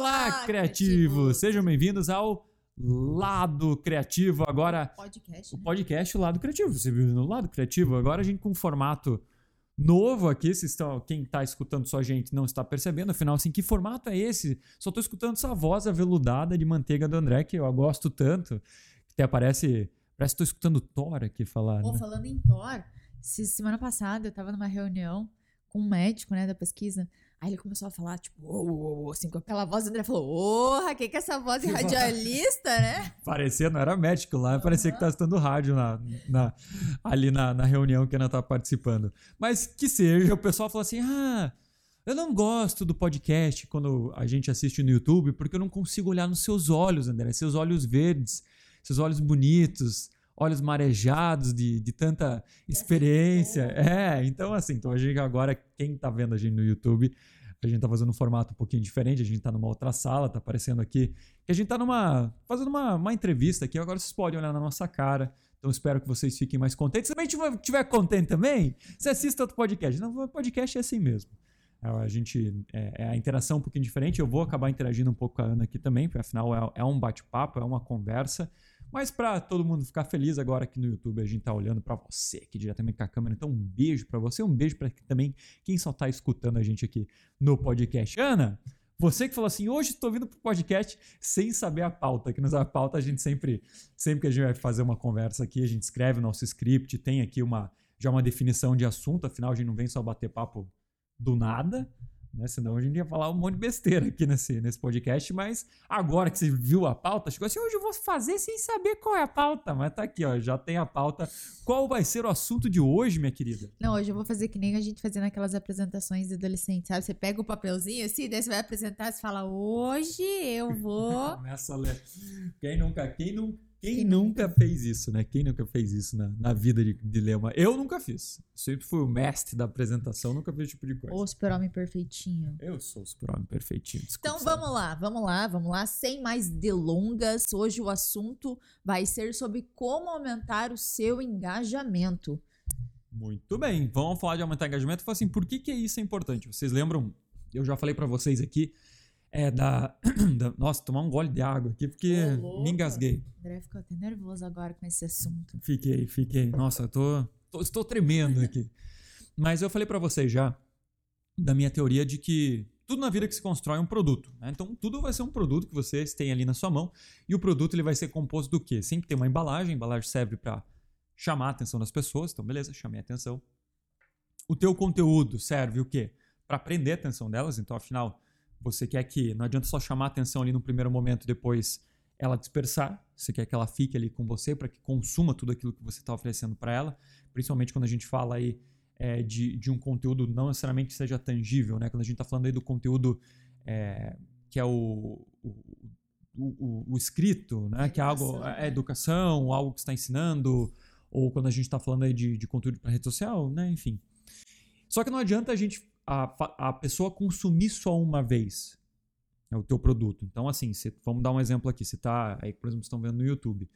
Olá, criativos! Sejam bem-vindos ao Lado Criativo. Agora, Podcast, o né? podcast O Lado Criativo. Você viu no Lado Criativo? Agora a gente com um formato novo aqui. Vocês estão, quem está escutando só a gente não está percebendo. Afinal, assim, que formato é esse? Só estou escutando essa voz aveludada de manteiga do André, que eu gosto tanto. Que até parece. Parece que estou escutando Thor aqui falar. Pô, né? falando em Thor, se- semana passada eu tava numa reunião com um médico, né, da pesquisa. Aí ele começou a falar, tipo, ô, ô, ô, assim, com aquela voz, o André falou, porra, que que é essa voz de radialista, né? Parecia, não era médico lá, parecia que estava estando rádio na, na- ali na, na reunião que Ana estava participando. Mas que seja, o pessoal falou assim: ah, eu não gosto do podcast quando a gente assiste no YouTube, porque eu não consigo olhar nos seus olhos, André, seus olhos verdes, seus olhos bonitos. Olhos marejados de, de tanta experiência. É, então assim, então a gente agora, quem tá vendo a gente no YouTube, a gente tá fazendo um formato um pouquinho diferente, a gente tá numa outra sala, tá aparecendo aqui que a gente tá numa. fazendo uma, uma entrevista aqui, agora vocês podem olhar na nossa cara. Então espero que vocês fiquem mais contentes. Se também tiver, tiver contente também, você assista outro podcast. Não, o podcast é assim mesmo. É, A gente. É, é a interação um pouquinho diferente. Eu vou acabar interagindo um pouco com a Ana aqui também, porque afinal é, é um bate-papo, é uma conversa. Mas para todo mundo ficar feliz agora aqui no YouTube, a gente tá olhando para você aqui diretamente com a câmera. Então um beijo para você, um beijo para também quem só tá escutando a gente aqui no podcast. Ana, você que falou assim, hoje estou vindo pro podcast sem saber a pauta, que nos a pauta a gente sempre, sempre que a gente vai fazer uma conversa aqui, a gente escreve o nosso script, tem aqui uma já uma definição de assunto, afinal a gente não vem só bater papo do nada, né? Senão a gente ia falar um monte de besteira aqui nesse, nesse podcast, mas agora que você viu a pauta, chegou assim, hoje eu vou fazer sem saber qual é a pauta, mas tá aqui, ó, já tem a pauta. Qual vai ser o assunto de hoje, minha querida? Não, hoje eu vou fazer que nem a gente fazia naquelas apresentações de adolescente, sabe? Você pega o papelzinho assim, daí você vai apresentar, você fala, hoje eu vou... Começa a ler. Quem nunca, quem nunca, quem nunca fez isso, né? Quem nunca fez isso na, na vida de, uma. Eu nunca fiz. Sempre fui o mestre da apresentação, nunca fiz esse tipo de coisa. Ô, super-homem perfeitinho. Eu sou o super-homem perfeitinho. desculpa, Então vamos lá, vamos lá, vamos lá, sem mais delongas. Hoje o assunto vai ser sobre como aumentar o seu engajamento. Muito bem, vamos falar de aumentar engajamento. Fala assim, por que, que isso é importante? Vocês lembram? Eu já falei pra vocês aqui. É da, da- Nossa, tomar um gole de água aqui, porque louco. me engasguei. O André ficou até nervoso agora com esse assunto. Fiquei, fiquei. Nossa, eu tô, tô- estou tremendo aqui. Mas eu falei pra vocês já da minha teoria de que tudo na vida que se constrói é um produto. né? Então tudo vai ser um produto que vocês têm ali na sua mão e o produto ele vai ser composto do quê? Sempre tem uma embalagem. A embalagem serve pra chamar a atenção das pessoas. Então beleza, chamei a atenção. O teu conteúdo serve o quê? Pra prender a atenção delas. Então afinal você quer que não adianta só chamar a atenção ali no primeiro momento e depois ela dispersar. Você quer que ela fique ali com você para que consuma tudo aquilo que você está oferecendo para ela. Principalmente quando a gente fala aí é, de, de um conteúdo não necessariamente seja tangível, né? Quando a gente está falando aí do conteúdo é, que é o, o, o, o- o escrito, né? Que é algo Educação, é né? educação, algo que está ensinando, ou quando a gente está falando aí de, de conteúdo para rede social, né? Enfim. Só que não adianta a gente a, a pessoa consumir só uma vez né, o teu produto. Então, assim, você- vamos dar um exemplo aqui. Você tá, aí, por exemplo, estão vendo no YouTube.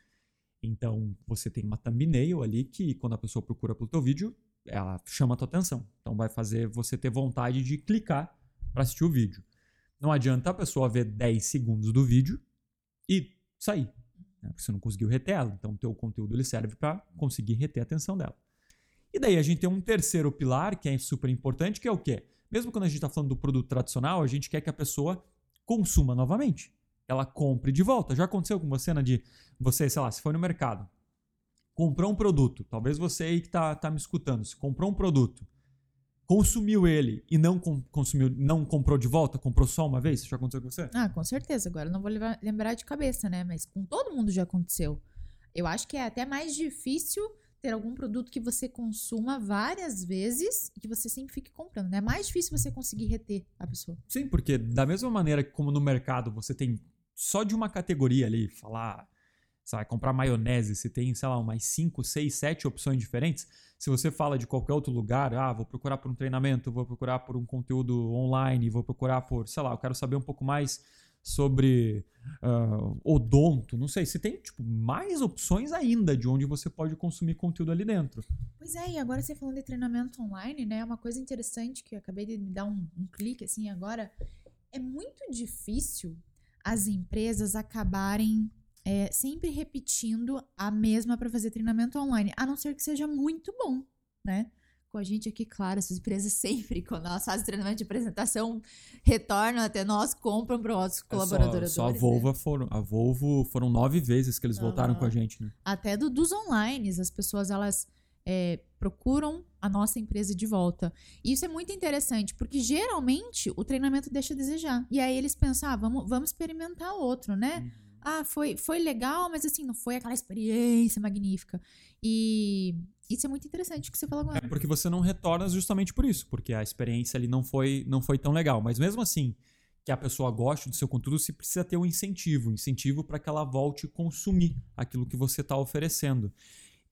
Então, você tem uma thumbnail ali que, quando a pessoa procura pelo teu vídeo, ela chama a tua atenção. Então, vai fazer você ter vontade de clicar para assistir o vídeo. Não adianta a pessoa ver 10 segundos do vídeo e sair, né, porque você não conseguiu reter ela. Então, o teu conteúdo ele serve para conseguir reter a atenção dela. E daí a gente tem um terceiro pilar que é super importante, que é o quê? Mesmo quando a gente está falando do produto tradicional, a gente quer que a pessoa consuma novamente. Ela compre de volta. Já aconteceu com você, Ana, de você, sei lá, se foi no mercado, comprou um produto, talvez você aí que tá, tá me escutando, se comprou um produto, consumiu ele e não com- consumiu, não comprou de volta, comprou só uma vez, já aconteceu com você? Ah, com certeza. Agora não vou lembrar de cabeça, né? Mas com todo mundo já aconteceu. Eu acho que é até mais difícil ter algum produto que você consuma várias vezes e que você sempre fique comprando. né? É mais difícil você conseguir reter a pessoa. Sim, porque da mesma maneira que como no mercado você tem só de uma categoria ali, falar, sabe, comprar maionese, você tem, sei lá, umas 5, 6, 7 opções diferentes. Se você fala de qualquer outro lugar, ah, vou procurar por um treinamento, vou procurar por um conteúdo online, vou procurar por, sei lá, eu quero saber um pouco mais sobre ah, odonto, não sei, se tem tipo mais opções ainda de onde você pode consumir conteúdo ali dentro. Pois é, e agora você falando de treinamento online, né? Uma coisa interessante que eu acabei de me dar um, um clique assim agora é muito difícil as empresas acabarem é, sempre repetindo a mesma para fazer treinamento online, a não ser que seja muito bom, né? Com a gente aqui, claro, essas empresas sempre, quando elas fazem treinamento de apresentação, retornam até nós, compram para os colaboradores. É só, só a Volvo né? foram, a Volvo foram nove vezes que eles uhum. voltaram com a gente, né? Até do, dos online, as pessoas elas é, procuram a nossa empresa de volta. E isso é muito interessante, porque geralmente o treinamento deixa a desejar. E aí eles pensam, ah, vamos, vamos experimentar outro, né? Uhum ah, foi, foi legal, mas assim, não foi aquela experiência magnífica. E isso é muito interessante que você falou agora. É porque você não retorna justamente por isso, porque a experiência ali não foi, não foi tão legal. Mas mesmo assim, que a pessoa goste do seu conteúdo, você precisa ter um incentivo, um incentivo para que ela volte a consumir aquilo que você está oferecendo.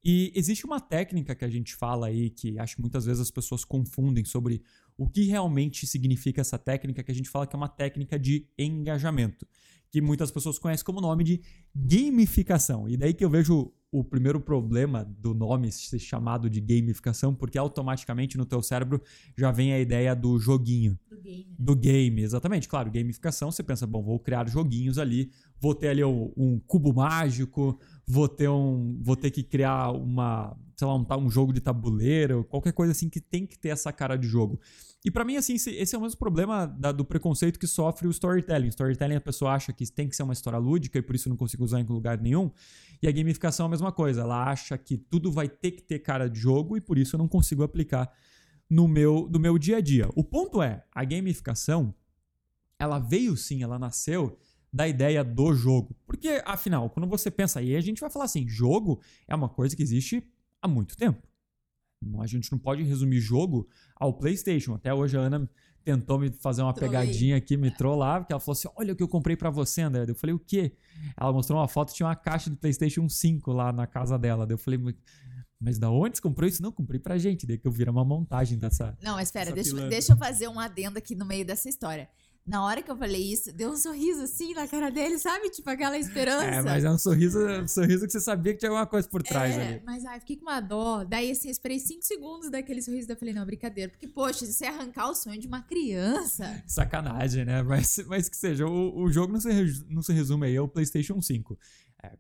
E existe uma técnica que a gente fala aí, que acho que muitas vezes as pessoas confundem sobre o que realmente significa essa técnica, que a gente fala que é uma técnica de engajamento que muitas pessoas conhecem como nome de gamificação. E daí que eu vejo o primeiro problema do nome ser chamado de gamificação, porque automaticamente no teu cérebro já vem a ideia do joguinho. Do game. Né? Do game, exatamente. Claro, gamificação, você pensa, bom, vou criar joguinhos ali, vou ter ali um, um cubo mágico, vou ter um, vou ter que criar uma, sei lá, um, um jogo de tabuleiro, qualquer coisa assim que tem que ter essa cara de jogo. E para mim, assim, esse é o mesmo problema da, do preconceito que sofre o storytelling. Storytelling, a pessoa acha que tem que ser uma história lúdica e por isso não consigo usar em lugar nenhum. E a gamificação é a mesma coisa. Ela acha que tudo vai ter que ter cara de jogo e por isso eu não consigo aplicar no meu, no meu dia a dia. O ponto é, a gamificação, ela veio sim, ela nasceu da ideia do jogo. Porque, afinal, quando você pensa aí, a gente vai falar assim, jogo é uma coisa que existe há muito tempo. A gente não pode resumir jogo ao PlayStation. Até hoje a Ana tentou me fazer uma Trolei. pegadinha aqui, me trollar, porque ela falou assim: Olha o que eu comprei para você, André. Eu falei: O quê? Ela mostrou uma foto, tinha uma caixa de PlayStation 5 lá na casa dela. Eu falei: Mas da onde você comprou isso? Não, comprei pra gente. Daí que eu vira uma montagem dessa. Não, mas espera, deixa, deixa eu fazer um adendo aqui no meio dessa história. Na hora que eu falei isso, deu um sorriso assim na cara dele, sabe? Tipo aquela esperança. É, mas é um sorriso, um sorriso que você sabia que tinha alguma coisa por trás é, ali. Mas ai, fiquei com uma dó. Daí, assim, esperei cinco segundos daquele sorriso. Daí eu falei, não, brincadeira. Porque, poxa, isso é arrancar o sonho de uma criança. Sacanagem, né? Mas, mas que seja, o, o jogo não se, não se resume aí ao PlayStation 5. É,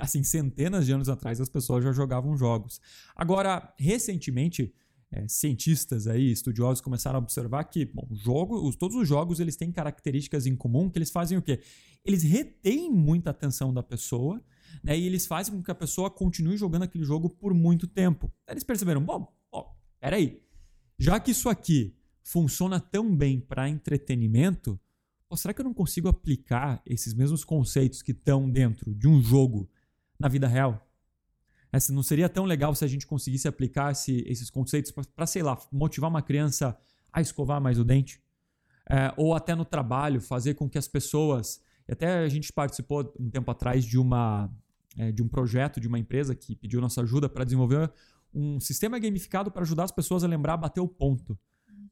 assim, centenas de anos atrás as pessoas já jogavam jogos. Agora, recentemente é, cientistas aí, estudiosos começaram a observar que, bom, jogo, os, todos os jogos eles têm características em comum que eles fazem o quê? Eles retêm muita atenção da pessoa, né? E eles fazem com que a pessoa continue jogando aquele jogo por muito tempo. Eles perceberam, bom, ó, peraí, já que isso aqui funciona tão bem para entretenimento, será que eu não consigo aplicar esses mesmos conceitos que estão dentro de um jogo na vida real? Essa não seria tão legal se a gente conseguisse aplicar esse, esses conceitos para, sei lá, motivar uma criança a escovar mais o dente? É, ou até no trabalho, fazer com que as pessoas. Até a gente participou um tempo atrás de, uma, é, de um projeto de uma empresa que pediu nossa ajuda para desenvolver um sistema gamificado para ajudar as pessoas a lembrar bater o ponto.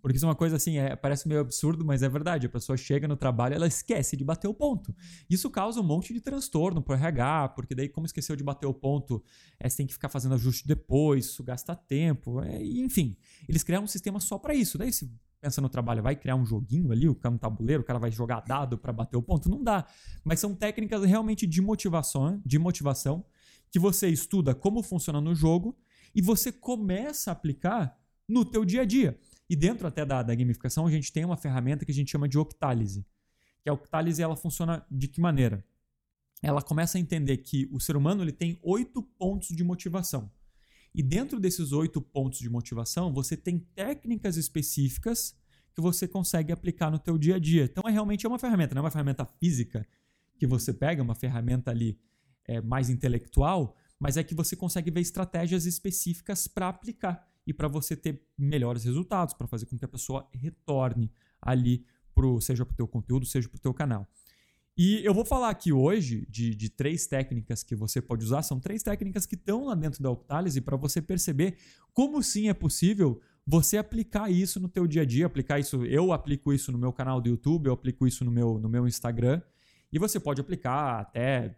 Porque isso é uma coisa assim, é, parece meio absurdo, mas é verdade. A pessoa chega no trabalho ela esquece de bater o ponto. Isso causa um monte de transtorno pro RH, porque daí, como esqueceu de bater o ponto, é, você tem que ficar fazendo ajuste depois, isso gasta tempo, é, enfim. Eles criaram um sistema só para isso. Daí, se pensa no trabalho, vai criar um joguinho ali, o um tabuleiro, o cara vai jogar dado para bater o ponto? Não dá. Mas são técnicas realmente de motivação, de motivação, que você estuda como funciona no jogo e você começa a aplicar no teu dia a dia. E dentro até da, da gamificação, a gente tem uma ferramenta que a gente chama de octálise. Que a octálise ela funciona de que maneira? Ela começa a entender que o ser humano ele tem oito pontos de motivação. E dentro desses oito pontos de motivação, você tem técnicas específicas que você consegue aplicar no teu dia a dia. Então, é realmente é uma ferramenta, não é uma ferramenta física que você pega, uma ferramenta ali é, mais intelectual, mas é que você consegue ver estratégias específicas para aplicar e para você ter melhores resultados, para fazer com que a pessoa retorne ali, pro, seja para o teu conteúdo, seja para o teu canal. E eu vou falar aqui hoje de, de, três técnicas que você pode usar. São três técnicas que estão lá dentro da Octalyse para você perceber como sim é possível você aplicar isso no teu dia a dia, aplicar isso, eu aplico isso no meu canal do YouTube, eu aplico isso no meu, no meu Instagram, e você pode aplicar até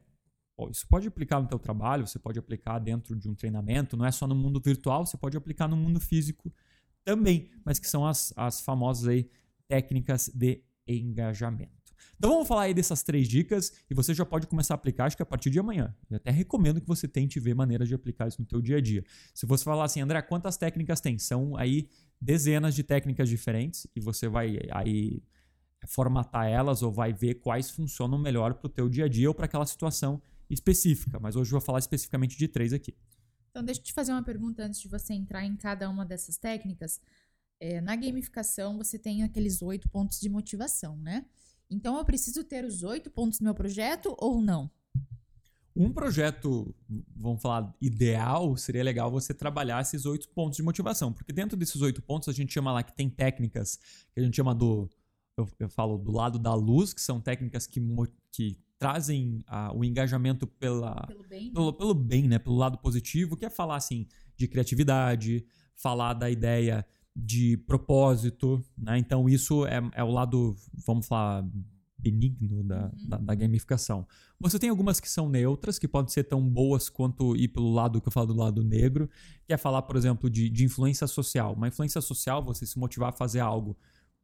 isso pode aplicar no teu trabalho, você pode aplicar dentro de um treinamento, não é só no mundo virtual, você pode aplicar no mundo físico também, mas que são as, as famosas aí técnicas de engajamento. Então vamos falar aí dessas três dicas e você já pode começar a aplicar, acho que a partir de amanhã. Eu até recomendo que você tente ver maneiras de aplicar isso no teu dia a dia. Se você falar assim, André, quantas técnicas tem? São aí dezenas de técnicas diferentes e você vai aí formatar elas ou vai ver quais funcionam melhor para o teu dia a dia ou para aquela situação específica. Mas hoje eu vou falar especificamente de três aqui. Então, deixa eu te fazer uma pergunta antes de você entrar em cada uma dessas técnicas. É, na gamificação, você tem aqueles oito pontos de motivação, né? Então, eu preciso ter os oito pontos no meu projeto ou não? Um projeto, vamos falar, ideal, seria legal você trabalhar esses oito pontos de motivação. Porque dentro desses oito pontos, a gente chama lá que tem técnicas que a gente chama do. Eu, eu falo do lado da luz, que são técnicas que, que trazem ah, o engajamento pela, Pelo bem, né? pelo, pelo bem, né? Pelo lado positivo, que é falar assim de criatividade, falar da ideia de propósito, né? Então isso é, é o lado, vamos falar, benigno da, Uhum. da, da gamificação. Você tem algumas que são neutras, que podem ser tão boas quanto ir pelo lado que eu falo do lado negro, que é falar, por exemplo, de, de influência social. Uma influência social, você se motivar a fazer algo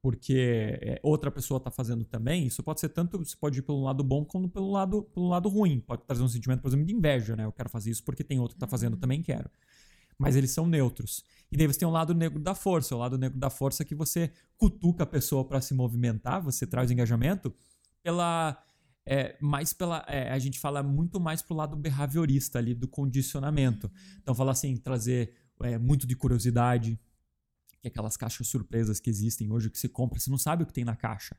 porque é, outra pessoa está fazendo também, isso pode ser tanto, você pode ir pelo lado bom como pelo lado, pelo lado ruim. Pode trazer um sentimento, por exemplo, de inveja, né? Eu quero fazer isso porque tem outro que está fazendo, Uhum. também quero. Mas eles são neutros. E daí você tem o lado negro da força, o lado negro da força que você cutuca a pessoa para se movimentar, você traz engajamento pela é, mais pela é, a gente fala muito mais pro lado behaviorista ali do condicionamento. Então fala assim, trazer é, muito de curiosidade, que é aquelas caixas surpresas que existem hoje que você compra, você não sabe o que tem na caixa.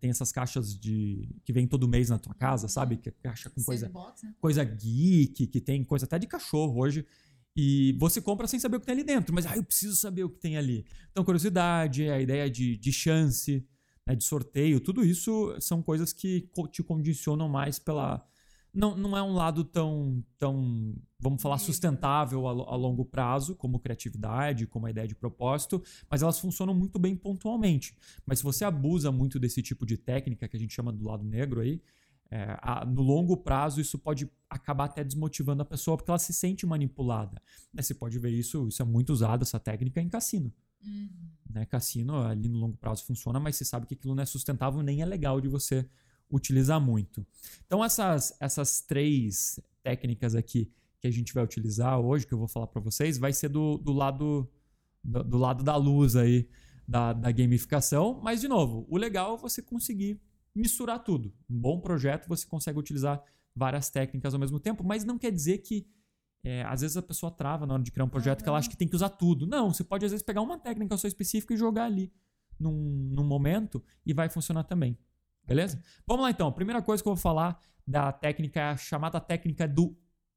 Tem essas caixas de que vem todo mês na tua casa, sabe? Que é caixa com coisa né? coisa geek, que tem coisa até de cachorro hoje. E você compra sem saber o que tem ali dentro, mas ah, eu preciso saber o que tem ali. Então, curiosidade, a ideia de, de chance, né, de sorteio, tudo isso são coisas que te condicionam mais pela. Não, não é um lado tão, tão vamos falar, Negro. sustentável a, a longo prazo, como criatividade, como a ideia de propósito, mas elas funcionam muito bem pontualmente. Mas se você abusa muito desse tipo de técnica que a gente chama do lado negro aí, é, a- no longo prazo, isso pode acabar até desmotivando a pessoa porque ela se sente manipulada. Né, Você pode ver isso, isso é muito usado, essa técnica, em cassino. Uhum. Né? Cassino, ali no longo prazo, funciona, mas você sabe que aquilo não é sustentável nem é legal de você utilizar muito. Então, essas, essas três técnicas aqui que a gente vai utilizar hoje, que eu vou falar para vocês, vai ser do, do lado do, do lado da luz aí da, da gamificação. Mas, de novo, o legal é você conseguir misturar tudo. Um bom projeto você consegue utilizar várias técnicas ao mesmo tempo, mas não quer dizer que é, às vezes a pessoa trava na hora de criar um projeto que ela acha que tem que usar tudo. Não, você pode às vezes pegar uma técnica só específica e jogar ali num, num momento e vai funcionar também. Beleza? Vamos lá então. A primeira coisa que eu vou falar da técnica é a chamada técnica do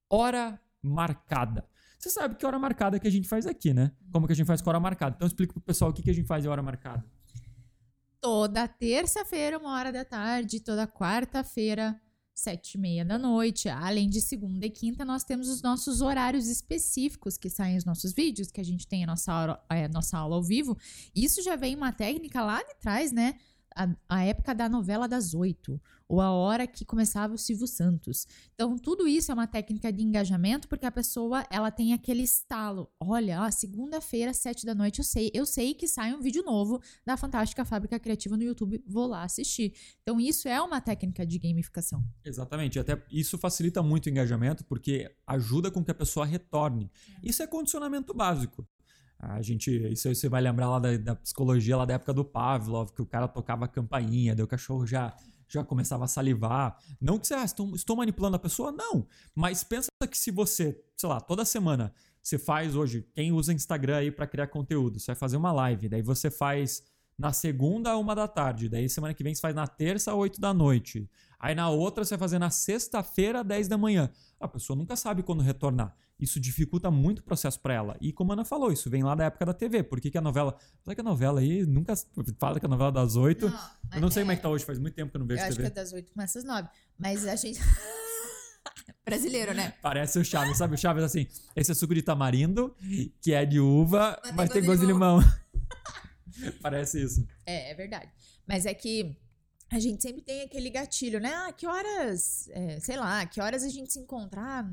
hora marcada. Você sabe que hora marcada que a gente faz aqui, né? Como que a gente faz com hora marcada. Então explica pro pessoal o que, que a gente faz em hora marcada. Toda terça-feira, uma hora da tarde, toda quarta-feira, sete e meia da noite. Além de segunda e quinta, nós temos os nossos horários específicos que saem os nossos vídeos, que a gente tem a nossa, aula- é, nossa aula ao vivo. Isso já vem uma técnica lá de trás, né? A, a época da novela das oito, ou a hora que começava o Silvio Santos. Então, tudo isso é uma técnica de engajamento, porque a pessoa ela tem aquele estalo. Olha, segunda-feira, sete da noite, eu sei, eu sei que sai um vídeo novo da Fantástica Fábrica Criativa no YouTube, vou lá assistir. Então, isso é uma técnica de gamificação. Exatamente. Até isso facilita muito o engajamento porque ajuda com que a pessoa retorne. Isso é condicionamento básico. A gente, isso aí você vai lembrar lá da, da psicologia lá da época do Pavlov, que o cara tocava a campainha, daí o cachorro já já começava a salivar. Não que você, ah, estou, estou manipulando a pessoa, não. Mas pensa que se você, sei lá, toda semana você faz hoje, quem usa Instagram aí para criar conteúdo, você vai fazer uma live, daí você faz na segunda, uma da tarde, daí semana que vem você faz na terça, oito da noite. Aí na outra você vai fazer na sexta-feira, 10 da manhã. A pessoa nunca sabe quando retornar. Isso dificulta muito o processo para ela. E como a Ana falou, isso vem lá da época da TV. Por que, que a novela. Será que a novela aí nunca fala que a novela das oito. Eu não sei como é que tá hoje, faz muito tempo que eu não vejo Eu acho que TV. é das oito começa às nove. Mas a gente. Brasileiro, né? Parece o Chaves, sabe? O Chaves assim, esse é suco de tamarindo, que é de uva, Mas mas, tem gosto de de limão. Parece isso. É, é verdade. Mas é que a gente sempre tem aquele gatilho, né? Ah, que horas, é, sei lá, que horas a gente se encontrar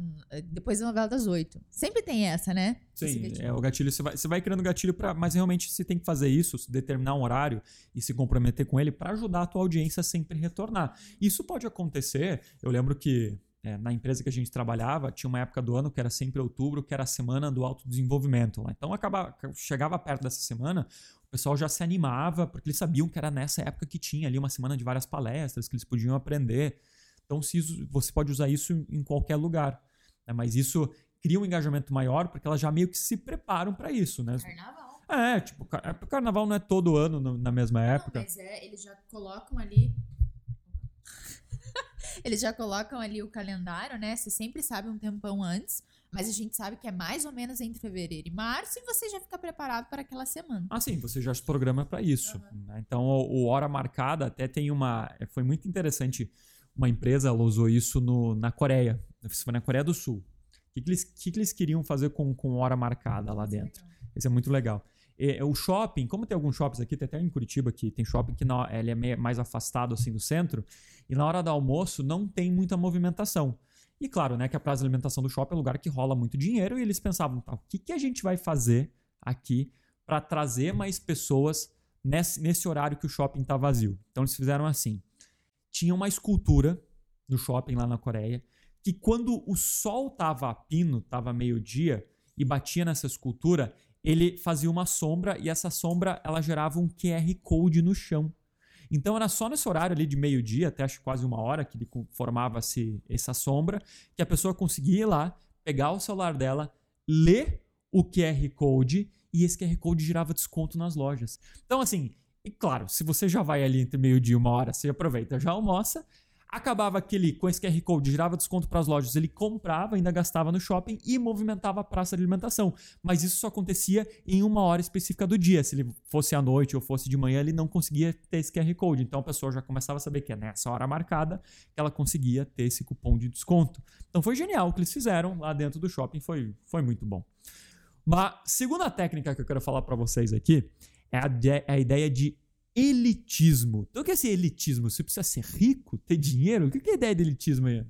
depois da novela das oito. Sempre tem essa, né? Sim, é o gatilho. Você vai, você vai criando gatilho para, mas realmente você tem que fazer isso, determinar um horário e se comprometer com ele para ajudar a tua audiência a sempre retornar. Isso pode acontecer. Eu lembro que é, na empresa que a gente trabalhava, tinha uma época do ano que era sempre outubro, que era a semana do autodesenvolvimento lá. Então acabava, chegava perto dessa semana, pessoal já se animava, porque eles sabiam que era nessa época que tinha ali uma semana de várias palestras, que eles podiam aprender. Então, se você pode usar isso em qualquer lugar. Né? Mas isso cria um engajamento maior, porque elas já meio que se preparam para isso, né? Carnaval. É, tipo, o é, carnaval não é todo ano na mesma não, época. Mas é, eles já colocam ali. eles já colocam ali o calendário, né? Você sempre sabe um tempão antes. Mas a gente sabe que é mais ou menos entre fevereiro e março e você já fica preparado para aquela semana. Ah, sim, você já se programa para isso. Uhum. Né? Então, o, o, Hora Marcada até tem uma. É, foi muito interessante. Uma empresa ela usou isso no, na Coreia. Isso foi na Coreia do Sul. O que, que, eles, que, que eles queriam fazer com, com hora marcada lá dentro? Isso é muito legal. E, o shopping, como tem alguns shoppings aqui, tem até em Curitiba que tem shopping que na, ele é mais afastado assim do centro, e na hora do almoço não tem muita movimentação. E claro, né, que a praça de alimentação do shopping é um lugar que rola muito dinheiro e eles pensavam, tá, o que, que a gente vai fazer aqui para trazer mais pessoas nesse, nesse horário que o shopping está vazio? Então eles fizeram assim: tinha uma escultura no shopping lá na Coreia que quando o sol tava a pino, tava meio-dia e batia nessa escultura, ele fazia uma sombra e essa sombra ela gerava um QR Code no chão. Então era só nesse horário ali de meio-dia, até acho quase uma hora, que formava-se essa sombra, que a pessoa conseguia ir lá, pegar o celular dela, ler o QR Code e esse QR Code girava desconto nas lojas. Então, assim, e claro, se você já vai ali entre meio-dia e uma hora, você aproveita, já almoça, acabava aquele com esse QR Code, girava desconto para as lojas, ele comprava, ainda gastava no shopping e movimentava a praça de alimentação. Mas isso só acontecia em uma hora específica do dia. Se ele fosse à noite ou fosse de manhã, ele não conseguia ter esse QR Code. Então a pessoa já começava a saber que é nessa hora marcada que ela conseguia ter esse cupom de desconto. Então foi genial o que eles fizeram lá dentro do shopping, foi, foi muito bom. Uma segunda técnica que eu quero falar para vocês aqui é a, é a ideia de elitismo. Então, o que é elitismo? Você precisa ser rico, ter dinheiro? O que é a ideia de elitismo aí?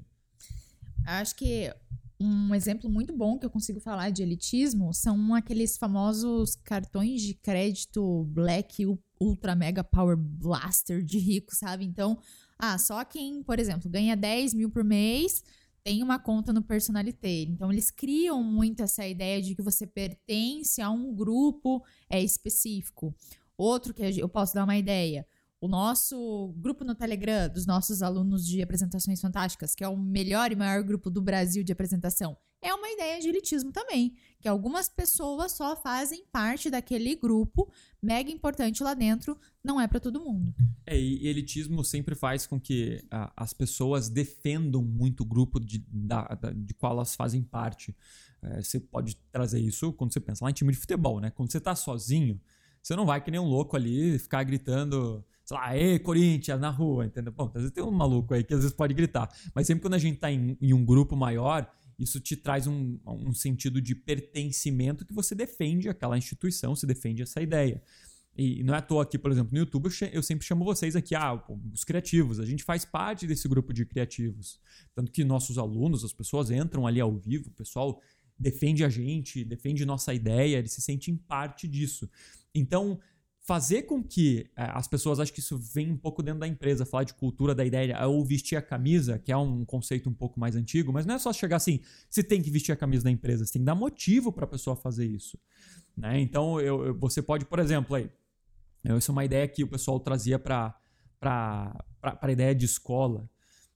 Acho que um exemplo muito bom que eu consigo falar de elitismo são aqueles famosos cartões de crédito Black Ultra Mega Power Blaster de rico, sabe? Então, ah, só quem, por exemplo, ganha 10 mil por mês tem uma conta no Personalité. Então, eles criam muito essa ideia de que você pertence a um grupo é, específico. Outro que eu posso dar uma ideia. O nosso grupo no Telegram dos nossos alunos de apresentações fantásticas, que é o melhor e maior grupo do Brasil de apresentação, é uma ideia de elitismo também, que algumas pessoas só fazem parte daquele grupo mega importante lá dentro, não é para todo mundo. É, e elitismo sempre faz com que a, as pessoas defendam muito o grupo de, da, da, de qual elas fazem parte. É, você pode trazer isso quando você pensa lá em time de futebol, né? Quando você está sozinho, você não vai que nem um louco ali ficar gritando, sei lá, ei, Corinthians, na rua, entendeu? Bom, às vezes tem um maluco aí que às vezes pode gritar. Mas sempre quando a gente tá em, em um grupo maior, isso te traz um, um sentido de pertencimento que você defende aquela instituição, você defende essa ideia. E não é à toa aqui, por exemplo, no YouTube, eu sempre chamo vocês aqui, ah, os criativos. A gente faz parte desse grupo de criativos. Tanto que nossos alunos, as pessoas entram ali ao vivo, o pessoal defende a gente, defende nossa ideia, eles se sentem parte disso. Então, fazer com que é, as pessoas, acho que isso vem um pouco dentro da empresa, falar de cultura da ideia, ou vestir a camisa, que é um conceito um pouco mais antigo, mas não é só chegar assim, você tem que vestir a camisa da empresa, você tem que dar motivo para a pessoa fazer isso. Né? Então, eu, eu, você pode, por exemplo, aí, essa é uma ideia que o pessoal trazia para a ideia de escola.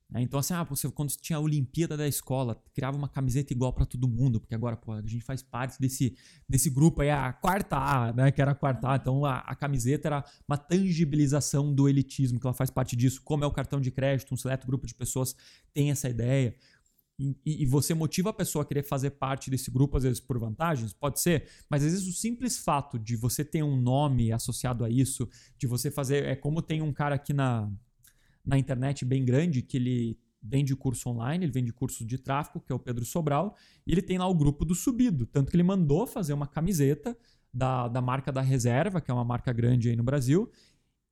Né? Então, assim, ah, você, quando tinha a Olimpíada da escola, criava uma camiseta igual para todo mundo, porque agora, pô, a gente faz parte desse, desse grupo aí, a quarta A, né? Que era a quarta A. Então, a, a camiseta era uma tangibilização do elitismo, que ela faz parte disso. Como é o cartão de crédito, um seleto grupo de pessoas tem essa ideia. E, e, você motiva a pessoa a querer fazer parte desse grupo, às vezes por vantagens, pode ser, mas às vezes o simples fato de você ter um nome associado a isso, de você fazer. É como tem um cara aqui na, na internet bem grande que ele vende curso online, ele vende curso de tráfego, que é o Pedro Sobral, e ele tem lá o grupo do Subido. Tanto que ele mandou fazer uma camiseta da, da marca da Reserva, que é uma marca grande aí no Brasil,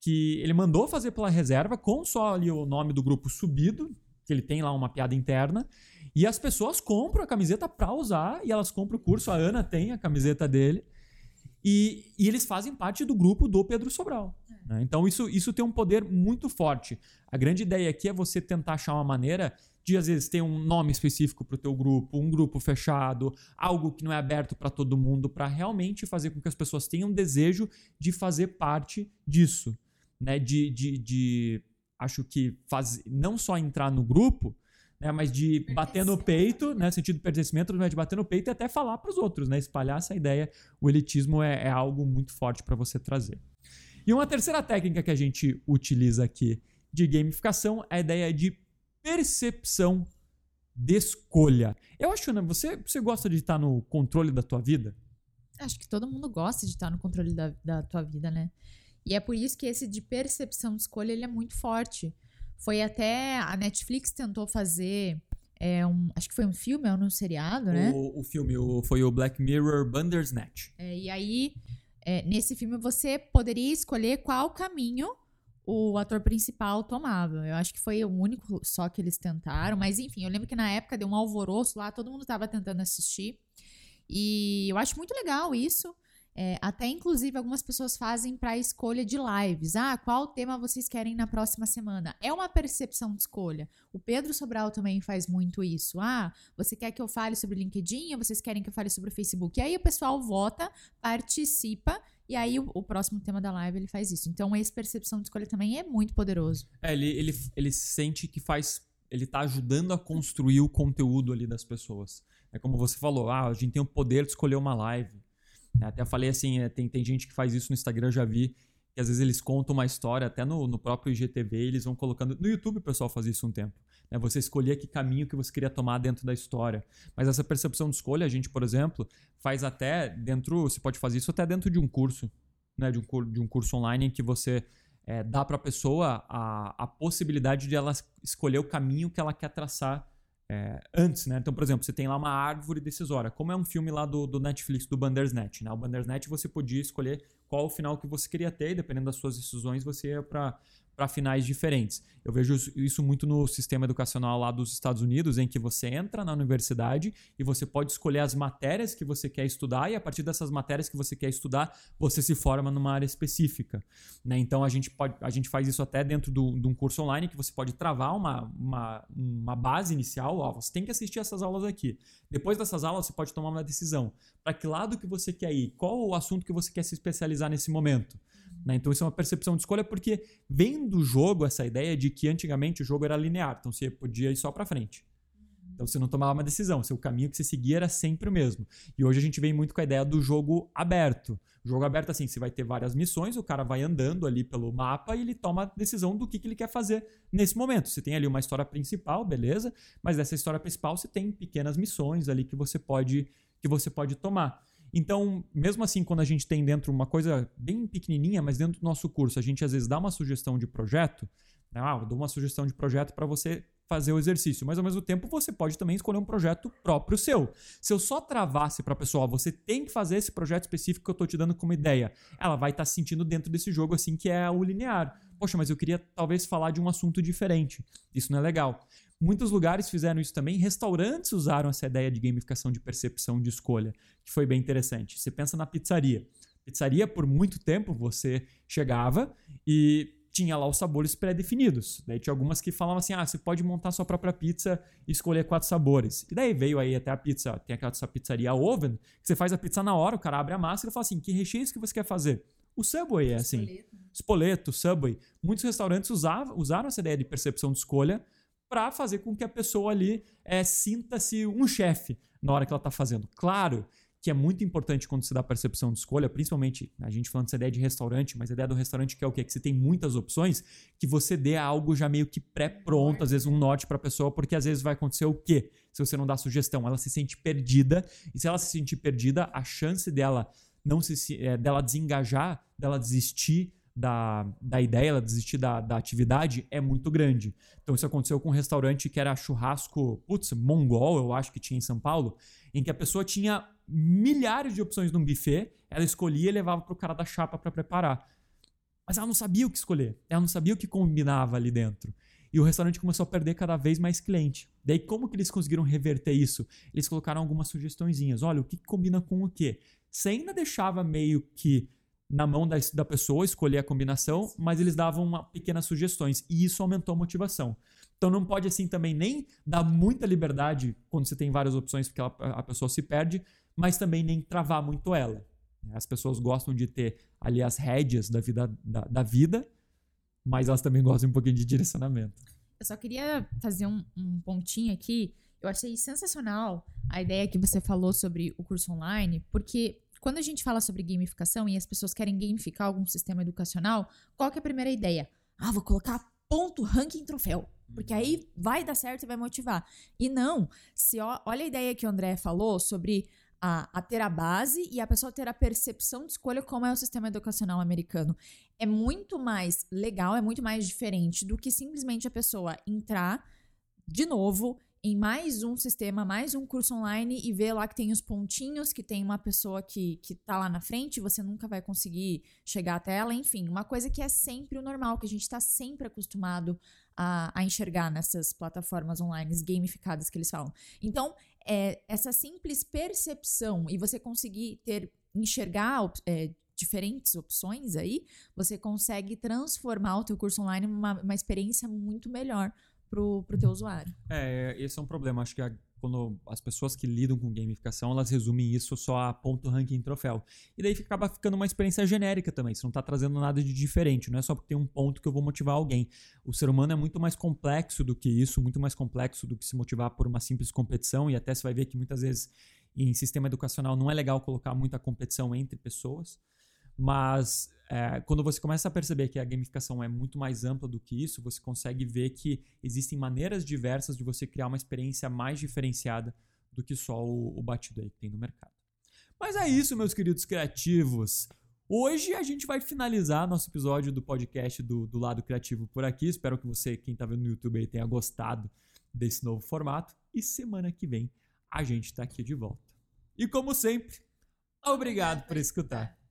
que ele mandou fazer pela reserva com só ali o nome do grupo subido, que ele tem lá uma piada interna, e as pessoas compram a camiseta para usar e elas compram o curso. A Ana tem a camiseta dele. E, e eles fazem parte do grupo do Pedro Sobral. Né? Então isso, isso tem um poder muito forte. A grande ideia aqui é você tentar achar uma maneira de às vezes ter um nome específico para o teu grupo, um grupo fechado, algo que não é aberto para todo mundo, para realmente fazer com que as pessoas tenham desejo de fazer parte disso, né? De, de, de acho que faz, não só entrar no grupo, né? Mas de bater no peito, né? Sentido de pertencimento, mas de bater no peito e até falar para os outros, né? Espalhar essa ideia. O elitismo é, é algo muito forte para você trazer. E uma terceira técnica que a gente utiliza aqui de gamificação é a ideia de percepção de escolha. Eu acho, Ana, você, você gosta de estar no controle da tua vida? Acho que todo mundo gosta de estar no controle da, da tua vida, né? E é por isso que esse de percepção de escolha ele é muito forte. Foi até a Netflix tentou fazer é um, acho que foi um filme ou um seriado, né? O, o filme o, foi o Black Mirror Bandersnatch. É, e aí, é, nesse filme, você poderia escolher qual caminho o ator principal tomava. Eu acho que foi o único só que eles tentaram, mas enfim, eu lembro que na época deu um alvoroço lá, todo mundo estava tentando assistir. E eu acho muito legal isso. É, até inclusive algumas pessoas fazem para escolha de lives. Ah, qual tema vocês querem na próxima semana? É uma percepção de escolha. O Pedro Sobral também faz muito isso. Ah, você quer que eu fale sobre LinkedIn ou vocês querem que eu fale sobre o Facebook? E aí o pessoal vota, participa e aí o, o, próximo tema da live ele faz isso. Então esse percepção de escolha também é muito poderoso. É, ele, ele, ele sente que faz. Ele tá ajudando a construir o conteúdo ali das pessoas. É como você falou, ah, a gente tem o poder de escolher uma live. Até falei assim, é, tem, tem gente que faz isso no Instagram, já vi, que às vezes eles contam uma história, até no, no próprio IGTV, eles vão colocando. No YouTube o pessoal faz isso um tempo. Né? Você escolher que caminho que você queria tomar dentro da história. Mas essa percepção de escolha, a gente, por exemplo, faz até dentro. Você pode fazer isso até dentro de um curso, né? De um, de um curso online em que você é, dá para a pessoa a possibilidade de ela escolher o caminho que ela quer traçar é, antes, né? Então, por exemplo, você tem lá uma árvore decisória. Como é um filme lá do, do Netflix, do Bandersnatch, né? O Bandersnatch você podia escolher qual o final que você queria ter e dependendo das suas decisões você ia para para finais diferentes. Eu vejo isso muito no sistema educacional lá dos Estados Unidos, em que você entra na universidade e você pode escolher as matérias que você quer estudar, e a partir dessas matérias que você quer estudar, você se forma numa área específica. Né? Então a gente, pode, a gente faz isso até dentro do, de um curso online, que você pode travar uma, uma, uma base inicial. Ó, você tem que assistir essas aulas aqui. Depois dessas aulas, você pode tomar uma decisão. Para que lado que você quer ir? Qual o assunto que você quer se especializar nesse momento? Né? Então isso é uma percepção de escolha porque vem do jogo essa ideia de que antigamente o jogo era linear, então você podia ir só para frente. Então você não tomava uma decisão, seu caminho que você seguia era sempre o mesmo. E hoje a gente vem muito com a ideia do jogo aberto. O jogo aberto, assim, você vai ter várias missões, o cara vai andando ali pelo mapa e ele toma a decisão do que, que ele quer fazer nesse momento. Você tem ali uma história principal, beleza, mas dessa história principal você tem pequenas missões ali que você pode, que você pode tomar. Então, mesmo assim, quando a gente tem dentro uma coisa bem pequenininha, mas dentro do nosso curso, a gente às vezes dá uma sugestão de projeto, né? ah, eu dou uma sugestão de projeto para você fazer o exercício, mas ao mesmo tempo você pode também escolher um projeto próprio seu. Se eu só travasse para a pessoa, você tem que fazer esse projeto específico que eu estou te dando como ideia, ela vai estar tá se sentindo dentro desse jogo assim que é o linear. Poxa, mas eu queria talvez falar de um assunto diferente. Isso não é legal. Muitos lugares fizeram isso também. Restaurantes usaram essa ideia de gamificação de percepção de escolha, que foi bem interessante. Você pensa na pizzaria. Pizzaria, por muito tempo, você chegava e tinha lá os sabores pré-definidos. Daí tinha algumas que falavam assim: ah, você pode montar sua própria pizza e escolher quatro sabores. E daí veio aí até a pizza, tem aquela pizzaria Oven, que você faz a pizza na hora, o cara abre a massa e ele fala assim: que recheio que você quer fazer? O Subway é assim. Espoleto, Subway. Muitos restaurantes usavam, usaram essa ideia de percepção de escolha para fazer com que a pessoa ali é, sinta-se um chefe na hora que ela está fazendo. Claro que é muito importante quando se dá percepção de escolha, principalmente a gente falando dessa ideia de restaurante, mas a ideia do restaurante que é o quê? Que você tem muitas opções, que você dê algo já meio que pré-pronto, às vezes um norte para a pessoa, porque às vezes vai acontecer o quê? Se você não dá sugestão, ela se sente perdida, e se ela se sentir perdida, a chance dela não se é, dela desengajar, dela desistir da, da ideia, ela desistir da, da atividade, é muito grande. Então, isso aconteceu com um restaurante que era churrasco, putz, mongol, eu acho que tinha em São Paulo, em que a pessoa tinha milhares de opções num buffet, ela escolhia e levava para o cara da chapa para preparar. Mas ela não sabia o que escolher. Ela não sabia o que combinava ali dentro. E o restaurante começou a perder cada vez mais cliente. Daí, como que eles conseguiram reverter isso? Eles colocaram algumas sugestõezinhas. Olha, o que combina com o quê? Você ainda deixava meio que na mão da, da pessoa escolher a combinação, mas eles davam uma, pequenas sugestões. E isso aumentou a motivação. Então não pode assim também nem dar muita liberdade quando você tem várias opções, porque ela, a pessoa se perde, mas também nem travar muito ela. As pessoas gostam de ter ali as rédeas da vida, da, da vida, mas elas também gostam um pouquinho de direcionamento. Eu só queria fazer um, um pontinho aqui. Eu achei sensacional a ideia que você falou sobre o curso online, porque quando a gente fala sobre gamificação e as pessoas querem gamificar algum sistema educacional, qual que é a primeira ideia? Ah, vou colocar ponto, ranking, troféu. Porque aí vai dar certo e vai motivar. E não, se ó, olha a ideia que o André falou sobre a, a, ter a base e a pessoa ter a percepção de escolha como é o sistema educacional americano. É muito mais legal, é muito mais diferente do que simplesmente a pessoa entrar de novo em mais um sistema, mais um curso online e ver lá que tem os pontinhos, que tem uma pessoa que, que tá lá na frente, você nunca vai conseguir chegar até ela, enfim, uma coisa que é sempre o normal, que a gente está sempre acostumado a, a enxergar nessas plataformas online gamificadas que eles falam. Então, é, essa simples percepção e você conseguir ter enxergar é, diferentes opções aí, você consegue transformar o teu curso online numa uma experiência muito melhor pro, teu usuário. É, esse é um problema. Acho que a, quando as pessoas que lidam com gamificação, elas resumem isso só a ponto ranking troféu. E daí acaba ficando uma experiência genérica também. Você não está trazendo nada de diferente. Não é só porque tem um ponto que eu vou motivar alguém. O ser humano é muito mais complexo do que isso, muito mais complexo do que se motivar por uma simples competição. E até você vai ver que muitas vezes em sistema educacional não é legal colocar muita competição entre pessoas. Mas é, quando você começa a perceber que a gamificação é muito mais ampla do que isso, você consegue ver que existem maneiras diversas de você criar uma experiência mais diferenciada do que só o, o batido aí que tem no mercado. Mas é isso, meus queridos criativos. Hoje a gente vai finalizar nosso episódio do podcast do, do Lado Criativo por aqui. Espero que você, quem está vendo no YouTube, aí, tenha gostado desse novo formato. E semana que vem a gente está aqui de volta. E como sempre, obrigado por escutar.